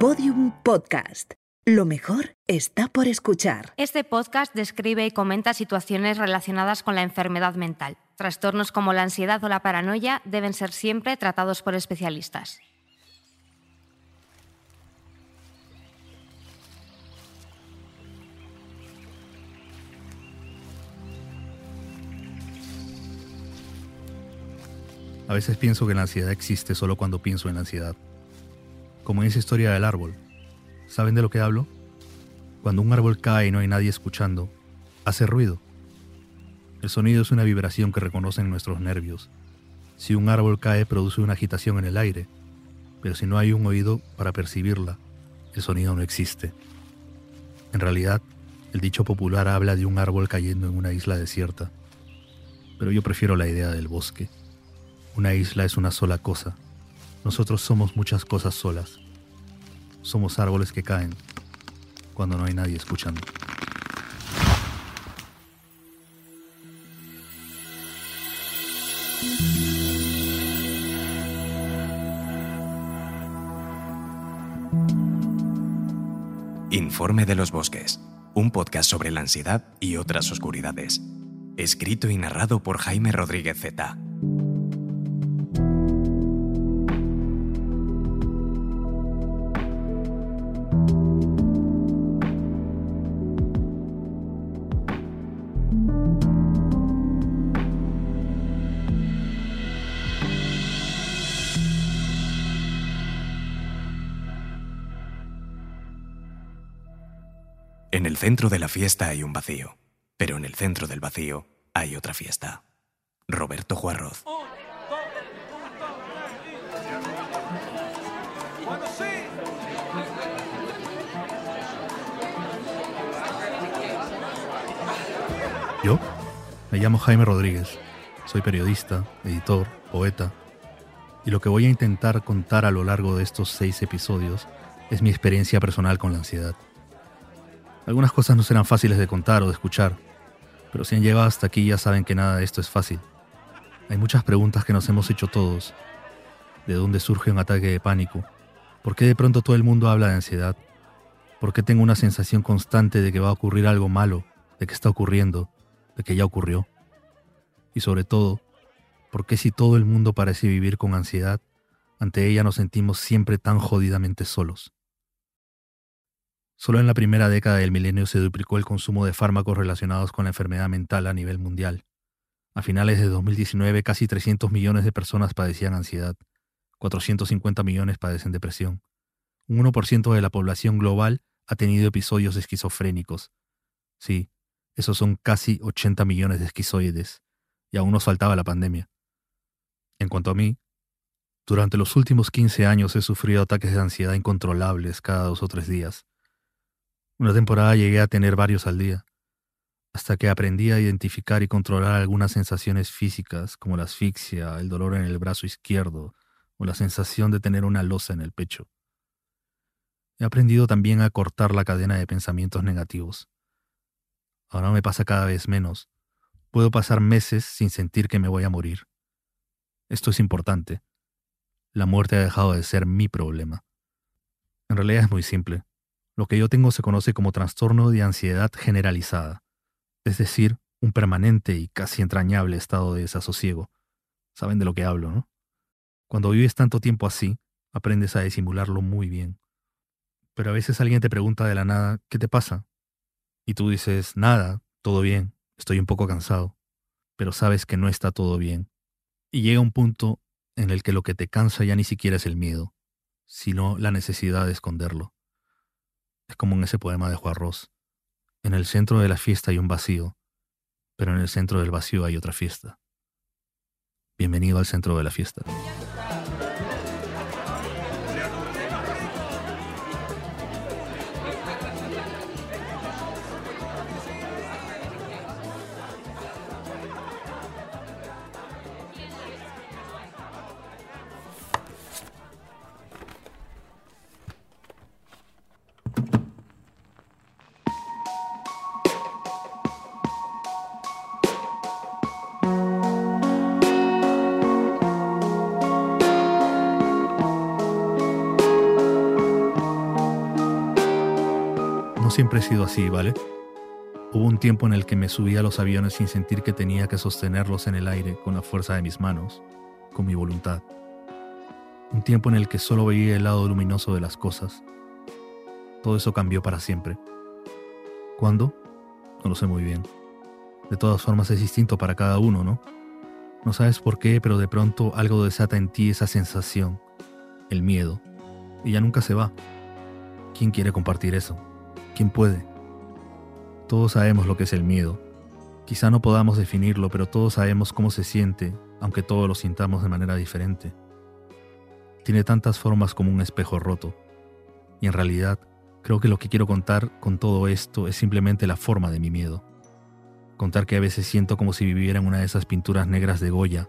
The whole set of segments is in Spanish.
Podium Podcast. Lo mejor está por escuchar. Este podcast describe y comenta situaciones relacionadas con la enfermedad mental. Trastornos como la ansiedad o la paranoia deben ser siempre tratados por especialistas. A veces pienso que la ansiedad existe solo cuando pienso en la ansiedad. Como en esa historia del árbol. ¿Saben de lo que hablo? Cuando un árbol cae y no hay nadie escuchando, hace ruido. El sonido es una vibración que reconocen nuestros nervios. Si un árbol cae produce una agitación en el aire, pero si no hay un oído para percibirla, el sonido no existe. En realidad, el dicho popular habla de un árbol cayendo en una isla desierta, pero yo prefiero la idea del bosque. Una isla es una sola cosa. Nosotros somos muchas cosas solas. Somos árboles que caen cuando no hay nadie escuchando. Informe de los Bosques, un podcast sobre la ansiedad y otras oscuridades. Escrito y narrado por Jaime Rodríguez Z. centro de la fiesta hay un vacío, pero en el centro del vacío hay otra fiesta. Roberto Juarroz. Yo me llamo Jaime Rodríguez. Soy periodista, editor, poeta. Y lo que voy a intentar contar a lo largo de estos seis episodios es mi experiencia personal con la ansiedad. Algunas cosas no serán fáciles de contar o de escuchar, pero si han llegado hasta aquí ya saben que nada de esto es fácil. Hay muchas preguntas que nos hemos hecho todos. ¿De dónde surge un ataque de pánico? ¿Por qué de pronto todo el mundo habla de ansiedad? ¿Por qué tengo una sensación constante de que va a ocurrir algo malo, de que está ocurriendo, de que ya ocurrió? Y sobre todo, ¿por qué si todo el mundo parece vivir con ansiedad, ante ella nos sentimos siempre tan jodidamente solos? Solo en la primera década del milenio se duplicó el consumo de fármacos relacionados con la enfermedad mental a nivel mundial. A finales de 2019, casi 300 millones de personas padecían ansiedad, 450 millones padecen depresión. Un 1% de la población global ha tenido episodios esquizofrénicos. Sí, esos son casi 80 millones de esquizoides, y aún nos faltaba la pandemia. En cuanto a mí, durante los últimos 15 años he sufrido ataques de ansiedad incontrolables cada dos o tres días. Una temporada llegué a tener varios al día, hasta que aprendí a identificar y controlar algunas sensaciones físicas como la asfixia, el dolor en el brazo izquierdo o la sensación de tener una losa en el pecho. He aprendido también a cortar la cadena de pensamientos negativos. Ahora me pasa cada vez menos. Puedo pasar meses sin sentir que me voy a morir. Esto es importante. La muerte ha dejado de ser mi problema. En realidad es muy simple. Lo que yo tengo se conoce como trastorno de ansiedad generalizada, es decir, un permanente y casi entrañable estado de desasosiego. Saben de lo que hablo, ¿no? Cuando vives tanto tiempo así, aprendes a disimularlo muy bien. Pero a veces alguien te pregunta de la nada, ¿qué te pasa? Y tú dices, nada, todo bien, estoy un poco cansado, pero sabes que no está todo bien. Y llega un punto en el que lo que te cansa ya ni siquiera es el miedo, sino la necesidad de esconderlo. Es como en ese poema de Juan Ross. En el centro de la fiesta hay un vacío, pero en el centro del vacío hay otra fiesta. Bienvenido al centro de la fiesta. Siempre he sido así, ¿vale? Hubo un tiempo en el que me subía a los aviones sin sentir que tenía que sostenerlos en el aire con la fuerza de mis manos, con mi voluntad. Un tiempo en el que solo veía el lado luminoso de las cosas. Todo eso cambió para siempre. ¿Cuándo? No lo sé muy bien. De todas formas es distinto para cada uno, ¿no? No sabes por qué, pero de pronto algo desata en ti esa sensación, el miedo, y ya nunca se va. ¿Quién quiere compartir eso? ¿Quién puede? Todos sabemos lo que es el miedo. Quizá no podamos definirlo, pero todos sabemos cómo se siente, aunque todos lo sintamos de manera diferente. Tiene tantas formas como un espejo roto. Y en realidad, creo que lo que quiero contar con todo esto es simplemente la forma de mi miedo. Contar que a veces siento como si viviera en una de esas pinturas negras de Goya.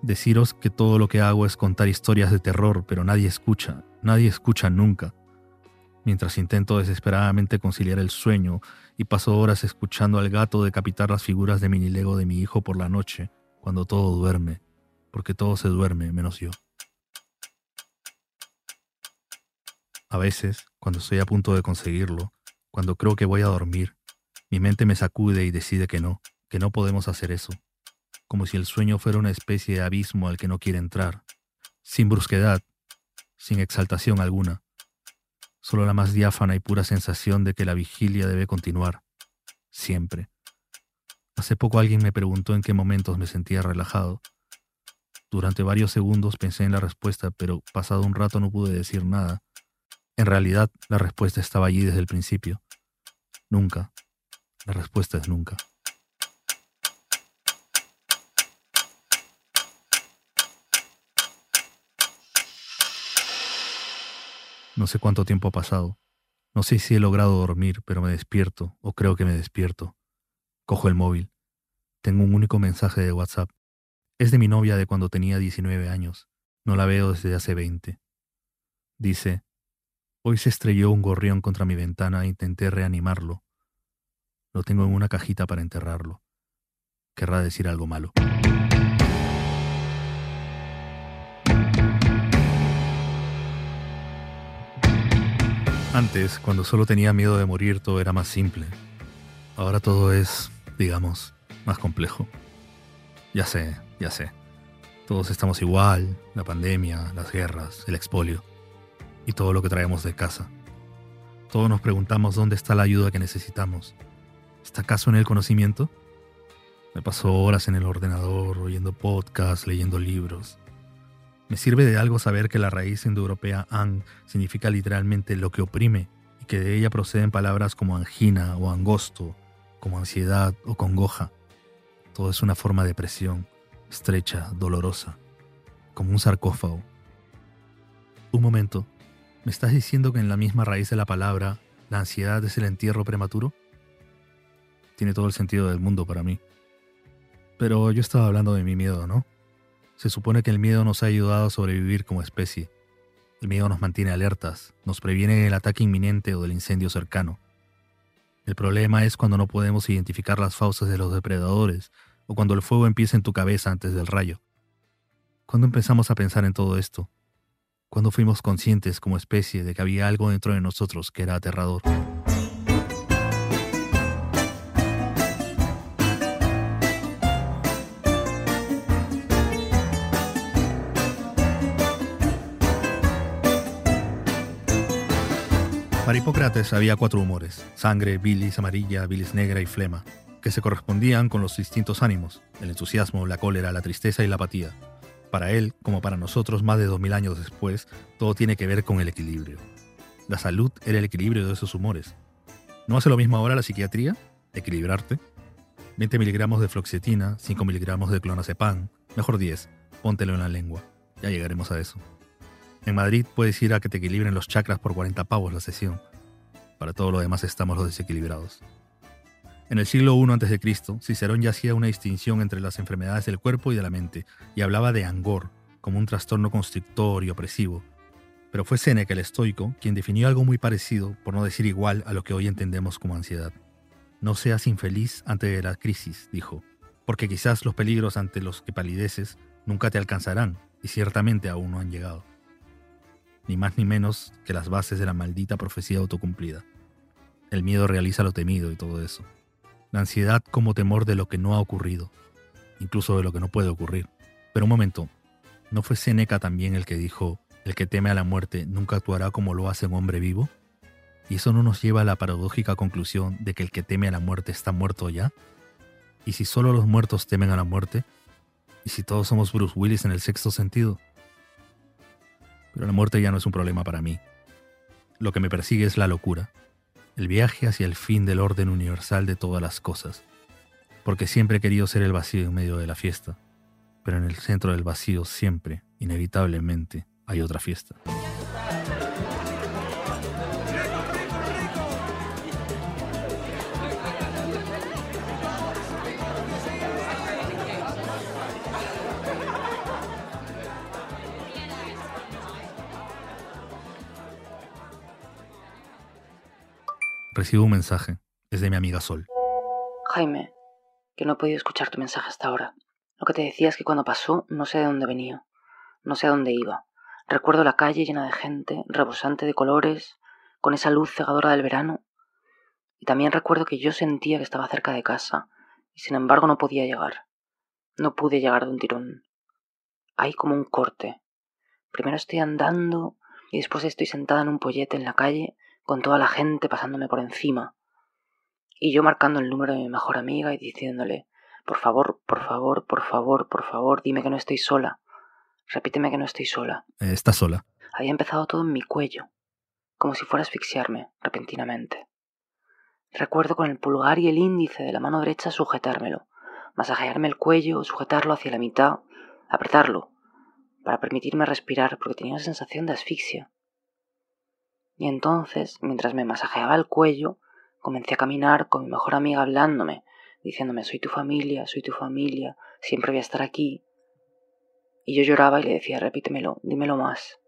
Deciros que todo lo que hago es contar historias de terror, pero nadie escucha, nadie escucha nunca. Mientras intento desesperadamente conciliar el sueño y paso horas escuchando al gato decapitar las figuras de minilego de mi hijo por la noche, cuando todo duerme, porque todo se duerme menos yo. A veces, cuando estoy a punto de conseguirlo, cuando creo que voy a dormir, mi mente me sacude y decide que no, que no podemos hacer eso, como si el sueño fuera una especie de abismo al que no quiere entrar, sin brusquedad, sin exaltación alguna, solo la más diáfana y pura sensación de que la vigilia debe continuar, siempre. Hace poco alguien me preguntó en qué momentos me sentía relajado. Durante varios segundos pensé en la respuesta, pero pasado un rato no pude decir nada. En realidad, la respuesta estaba allí desde el principio. Nunca, la respuesta es nunca. No sé cuánto tiempo ha pasado. No sé si he logrado dormir, pero me despierto, o creo que me despierto. Cojo el móvil. Tengo un único mensaje de WhatsApp. Es de mi novia de cuando tenía 19 años. No la veo desde hace 20. Dice, hoy se estrelló un gorrión contra mi ventana e intenté reanimarlo. Lo tengo en una cajita para enterrarlo. Querrá decir algo malo. Antes, cuando solo tenía miedo de morir, todo era más simple. Ahora todo es, digamos, más complejo. Ya sé, ya sé. Todos estamos igual, la pandemia, las guerras, el expolio y todo lo que traemos de casa. Todos nos preguntamos dónde está la ayuda que necesitamos. ¿Está acaso en el conocimiento? Me paso horas en el ordenador, oyendo podcasts, leyendo libros. Me sirve de algo saber que la raíz indoeuropea ang significa literalmente lo que oprime y que de ella proceden palabras como angina o angosto, como ansiedad o congoja. Todo es una forma de presión, estrecha, dolorosa, como un sarcófago. Un momento, ¿me estás diciendo que en la misma raíz de la palabra, la ansiedad es el entierro prematuro? tiene todo el sentido del mundo para mí. Pero yo estaba hablando de mi miedo, ¿no? Se supone que el miedo nos ha ayudado a sobrevivir como especie. El miedo nos mantiene alertas, nos previene del ataque inminente o del incendio cercano. El problema es cuando no podemos identificar las fauces de los depredadores o cuando el fuego empieza en tu cabeza antes del rayo. ¿Cuándo empezamos a pensar en todo esto? ¿Cuándo fuimos conscientes como especie de que había algo dentro de nosotros que era aterrador? Para Hipócrates había cuatro humores, sangre, bilis amarilla, bilis negra y flema, que se correspondían con los distintos ánimos, el entusiasmo, la cólera, la tristeza y la apatía. Para él, como para nosotros más de dos mil años después, todo tiene que ver con el equilibrio. La salud era el equilibrio de esos humores. ¿No hace lo mismo ahora la psiquiatría? Equilibrarte. 20 miligramos de floxetina, 5 miligramos de clonazepam, mejor 10, póntelo en la lengua. Ya llegaremos a eso. En Madrid puedes ir a que te equilibren los chakras por 40 pavos la sesión. Para todo lo demás estamos los desequilibrados. En el siglo I a.C., Cicerón ya hacía una distinción entre las enfermedades del cuerpo y de la mente, y hablaba de angor, como un trastorno constrictor y opresivo. Pero fue Séneca el estoico quien definió algo muy parecido, por no decir igual, a lo que hoy entendemos como ansiedad. No seas infeliz ante la crisis, dijo, porque quizás los peligros ante los que palideces nunca te alcanzarán, y ciertamente aún no han llegado ni más ni menos que las bases de la maldita profecía autocumplida. El miedo realiza lo temido y todo eso. La ansiedad como temor de lo que no ha ocurrido, incluso de lo que no puede ocurrir. Pero un momento, ¿no fue Seneca también el que dijo, el que teme a la muerte nunca actuará como lo hace un hombre vivo? ¿Y eso no nos lleva a la paradójica conclusión de que el que teme a la muerte está muerto ya? ¿Y si solo los muertos temen a la muerte? ¿Y si todos somos Bruce Willis en el sexto sentido? Pero la muerte ya no es un problema para mí. Lo que me persigue es la locura, el viaje hacia el fin del orden universal de todas las cosas. Porque siempre he querido ser el vacío en medio de la fiesta, pero en el centro del vacío siempre, inevitablemente, hay otra fiesta. Recibo un mensaje. Es de mi amiga Sol. Jaime, que no he podido escuchar tu mensaje hasta ahora. Lo que te decía es que cuando pasó no sé de dónde venía, no sé a dónde iba. Recuerdo la calle llena de gente, rebosante de colores, con esa luz cegadora del verano. Y también recuerdo que yo sentía que estaba cerca de casa, y sin embargo no podía llegar. No pude llegar de un tirón. Hay como un corte. Primero estoy andando y después estoy sentada en un pollete en la calle con toda la gente pasándome por encima, y yo marcando el número de mi mejor amiga y diciéndole, por favor, por favor, por favor, por favor, dime que no estoy sola. Repíteme que no estoy sola. Eh, ¿Estás sola? Había empezado todo en mi cuello, como si fuera a asfixiarme repentinamente. Recuerdo con el pulgar y el índice de la mano derecha sujetármelo, masajearme el cuello, sujetarlo hacia la mitad, apretarlo, para permitirme respirar porque tenía una sensación de asfixia. Y entonces, mientras me masajeaba el cuello, comencé a caminar con mi mejor amiga hablándome, diciéndome soy tu familia, soy tu familia, siempre voy a estar aquí. Y yo lloraba y le decía repítemelo, dímelo más.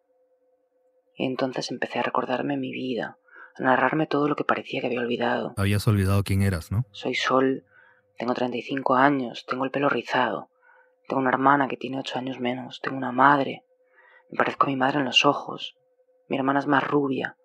Y entonces empecé a recordarme mi vida, a narrarme todo lo que parecía que había olvidado. Habías olvidado quién eras, ¿no? Soy Sol, tengo 35 años, tengo el pelo rizado, tengo una hermana que tiene 8 años menos, tengo una madre, me parezco a mi madre en los ojos, mi hermana es más rubia.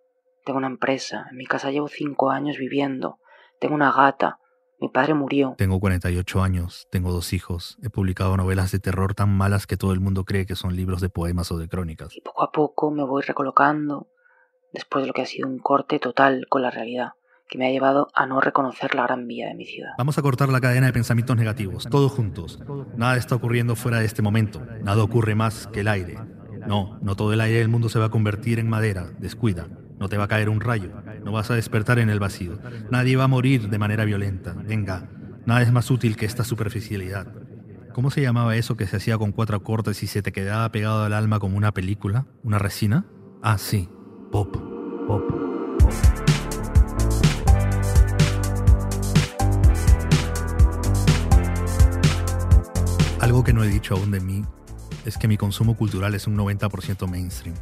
Tengo una empresa. En mi casa llevo cinco años viviendo. Tengo una gata. Mi padre murió. Tengo 48 años, tengo dos hijos. He publicado novelas de terror tan malas que todo el mundo cree que son libros de poemas o de crónicas. Y poco a poco me voy recolocando después de lo que ha sido un corte total con la realidad que me ha llevado a no reconocer la gran vía de mi ciudad. Vamos a cortar la cadena de pensamientos negativos, todos juntos. Nada está ocurriendo fuera de este momento. Nada ocurre más que el aire. No, no todo el aire del mundo se va a convertir en madera, descuida. No te va a caer un rayo, no vas a despertar en el vacío. Nadie va a morir de manera violenta. Venga, nada es más útil que esta superficialidad. ¿Cómo se llamaba eso que se hacía con cuatro cortes y se te quedaba pegado al alma como una película? ¿Una resina? Ah, sí, pop, pop. Algo que no he dicho aún de mí es que mi consumo cultural es un 90% mainstream.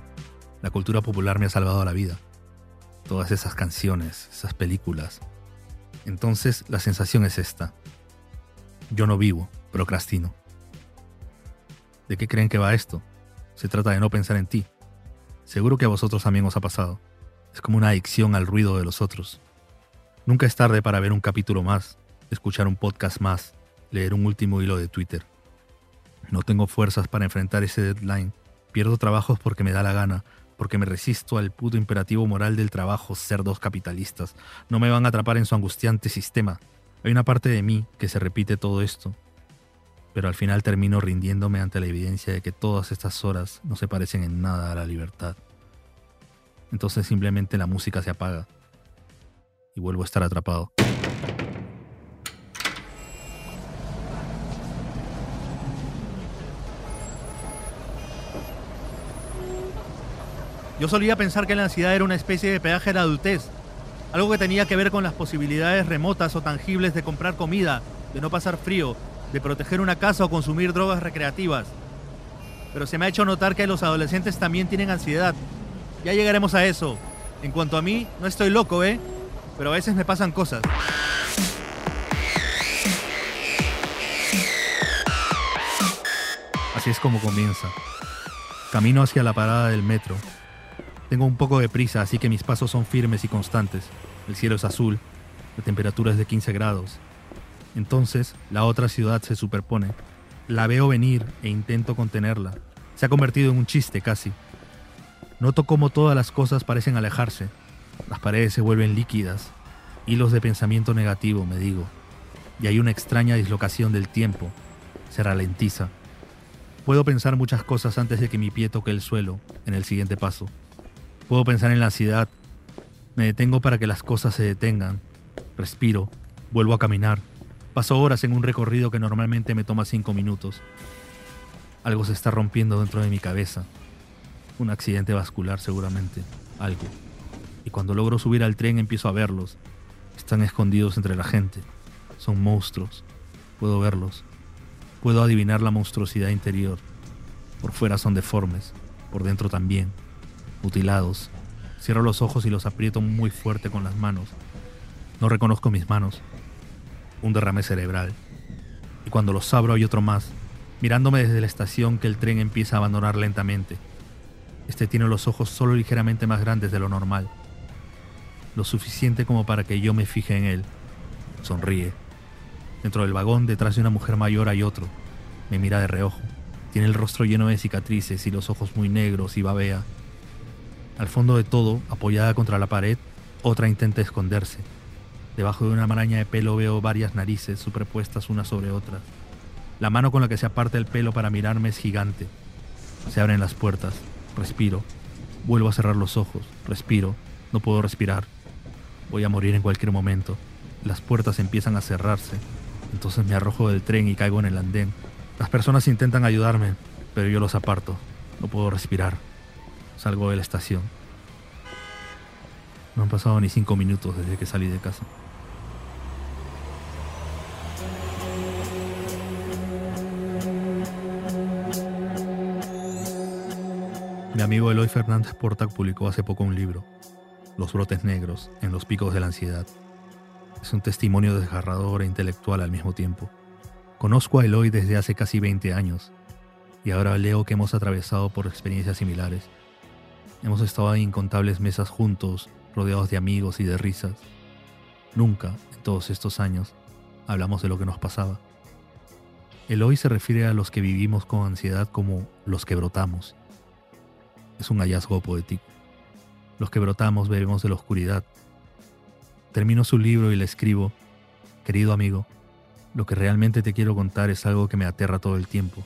La cultura popular me ha salvado la vida. Todas esas canciones, esas películas. Entonces la sensación es esta. Yo no vivo, procrastino. ¿De qué creen que va esto? Se trata de no pensar en ti. Seguro que a vosotros también os ha pasado. Es como una adicción al ruido de los otros. Nunca es tarde para ver un capítulo más, escuchar un podcast más, leer un último hilo de Twitter. No tengo fuerzas para enfrentar ese deadline. Pierdo trabajos porque me da la gana, porque me resisto al puto imperativo moral del trabajo, cerdos capitalistas. No me van a atrapar en su angustiante sistema. Hay una parte de mí que se repite todo esto, pero al final termino rindiéndome ante la evidencia de que todas estas horas no se parecen en nada a la libertad. Entonces simplemente la música se apaga y vuelvo a estar atrapado. Yo solía pensar que la ansiedad era una especie de peaje de adultez, algo que tenía que ver con las posibilidades remotas o tangibles de comprar comida, de no pasar frío, de proteger una casa o consumir drogas recreativas. Pero se me ha hecho notar que los adolescentes también tienen ansiedad. Ya llegaremos a eso. En cuanto a mí, no estoy loco, ¿eh? Pero a veces me pasan cosas. Así es como comienza. Camino hacia la parada del metro tengo un poco de prisa, así que mis pasos son firmes y constantes. El cielo es azul, la temperatura es de 15 grados. Entonces, la otra ciudad se superpone. La veo venir e intento contenerla. Se ha convertido en un chiste casi. Noto cómo todas las cosas parecen alejarse. Las paredes se vuelven líquidas. Hilos de pensamiento negativo, me digo. Y hay una extraña dislocación del tiempo. Se ralentiza. Puedo pensar muchas cosas antes de que mi pie toque el suelo, en el siguiente paso. Puedo pensar en la ansiedad. Me detengo para que las cosas se detengan. Respiro. Vuelvo a caminar. Paso horas en un recorrido que normalmente me toma cinco minutos. Algo se está rompiendo dentro de mi cabeza. Un accidente vascular seguramente. Algo. Y cuando logro subir al tren empiezo a verlos. Están escondidos entre la gente. Son monstruos. Puedo verlos. Puedo adivinar la monstruosidad interior. Por fuera son deformes. Por dentro también. Mutilados. Cierro los ojos y los aprieto muy fuerte con las manos. No reconozco mis manos un derrame cerebral. Y cuando los abro hay otro más, mirándome desde la estación que el tren empieza a abandonar lentamente. Este tiene los ojos solo ligeramente más grandes de lo normal, lo suficiente como para que yo me fije en él. Sonríe. Dentro del vagón, detrás de una mujer mayor, hay otro. Me mira de reojo. Tiene el rostro lleno de cicatrices y los ojos muy negros y babea. Al fondo de todo, apoyada contra la pared, otra intenta esconderse. Debajo de una maraña de pelo veo varias narices superpuestas una sobre otra. La mano con la que se aparta el pelo para mirarme es gigante. Se abren las puertas. Respiro. Vuelvo a cerrar los ojos. Respiro. No puedo respirar. Voy a morir en cualquier momento. Las puertas empiezan a cerrarse. Entonces me arrojo del tren y caigo en el andén. Las personas intentan ayudarme, pero yo los aparto. No puedo respirar. Salgo de la estación. No han pasado ni cinco minutos desde que salí de casa. Mi amigo Eloy Fernández Portac publicó hace poco un libro, Los brotes negros en los picos de la ansiedad. Es un testimonio desgarrador e intelectual al mismo tiempo. Conozco a Eloy desde hace casi 20 años y ahora leo que hemos atravesado por experiencias similares. Hemos estado en incontables mesas juntos, rodeados de amigos y de risas. Nunca, en todos estos años, hablamos de lo que nos pasaba. Eloy se refiere a los que vivimos con ansiedad como los que brotamos es un hallazgo poético. Los que brotamos bebemos de la oscuridad. Termino su libro y le escribo, querido amigo, lo que realmente te quiero contar es algo que me aterra todo el tiempo.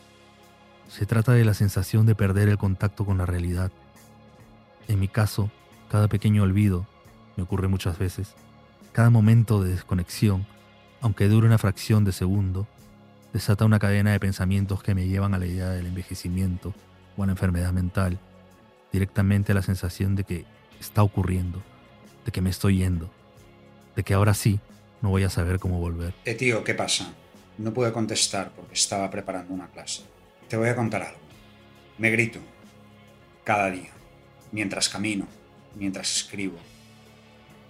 Se trata de la sensación de perder el contacto con la realidad. En mi caso, cada pequeño olvido, me ocurre muchas veces, cada momento de desconexión, aunque dure una fracción de segundo, desata una cadena de pensamientos que me llevan a la idea del envejecimiento o a la enfermedad mental directamente a la sensación de que está ocurriendo, de que me estoy yendo, de que ahora sí no voy a saber cómo volver. Eh, tío, ¿qué pasa? No pude contestar porque estaba preparando una clase. Te voy a contar algo. Me grito cada día, mientras camino, mientras escribo,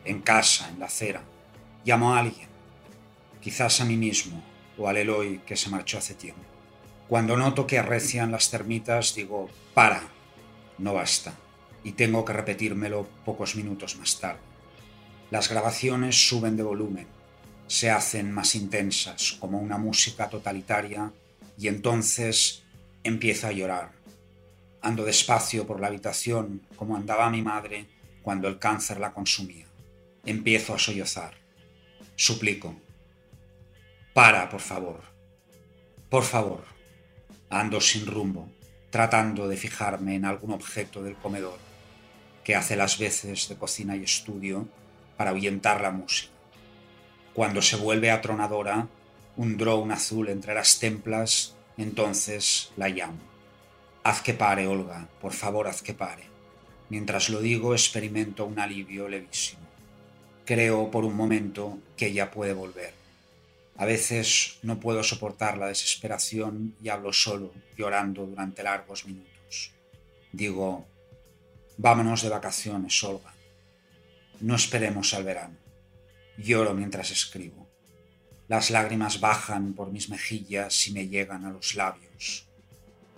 en casa, en la acera. Llamo a alguien, quizás a mí mismo o al Eloy que se marchó hace tiempo. Cuando noto que arrecian las termitas, digo, para, no basta, y tengo que repetírmelo pocos minutos más tarde. Las grabaciones suben de volumen, se hacen más intensas, como una música totalitaria, y entonces empiezo a llorar. Ando despacio por la habitación como andaba mi madre cuando el cáncer la consumía. Empiezo a sollozar. Suplico. Para, por favor. Por favor. Ando sin rumbo tratando de fijarme en algún objeto del comedor que hace las veces de cocina y estudio para ahuyentar la música. Cuando se vuelve atronadora, un drone azul entre las templas, entonces la llamo. Haz que pare, Olga, por favor, haz que pare. Mientras lo digo, experimento un alivio levísimo. Creo por un momento que ella puede volver a veces no puedo soportar la desesperación y hablo solo, llorando durante largos minutos. Digo, vámonos de vacaciones, Olga. No esperemos al verano. Lloro mientras escribo. Las lágrimas bajan por mis mejillas y me llegan a los labios.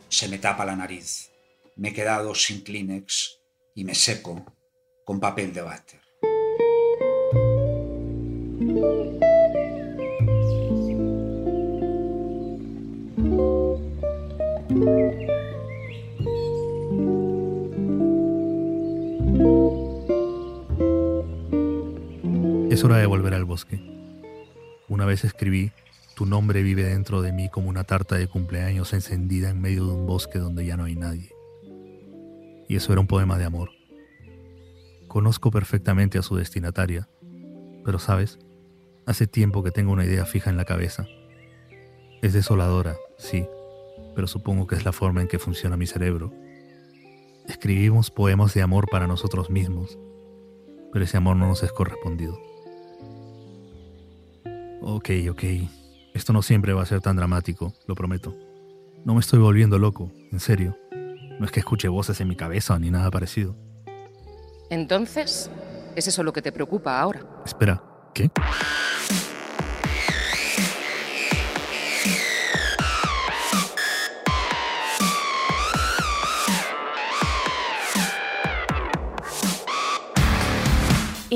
Se me tapa la nariz. Me he quedado sin Kleenex y me seco con papel de váter. Es hora de volver al bosque. Una vez escribí, tu nombre vive dentro de mí como una tarta de cumpleaños encendida en medio de un bosque donde ya no hay nadie. Y eso era un poema de amor. Conozco perfectamente a su destinataria, pero sabes, hace tiempo que tengo una idea fija en la cabeza. Es desoladora, sí, pero supongo que es la forma en que funciona mi cerebro. Escribimos poemas de amor para nosotros mismos, pero ese amor no nos es correspondido. Ok, ok. Esto no siempre va a ser tan dramático, lo prometo. No me estoy volviendo loco, en serio. No es que escuche voces en mi cabeza ni nada parecido. Entonces, ¿es eso lo que te preocupa ahora? Espera, ¿qué?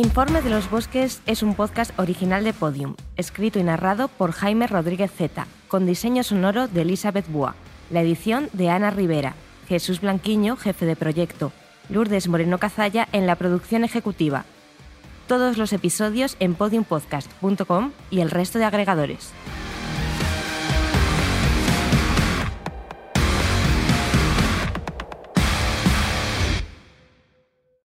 Informe de los Bosques es un podcast original de Podium, escrito y narrado por Jaime Rodríguez Z, con diseño sonoro de Elizabeth Bua, la edición de Ana Rivera, Jesús Blanquiño, jefe de proyecto, Lourdes Moreno Cazalla en la producción ejecutiva. Todos los episodios en podiumpodcast.com y el resto de agregadores.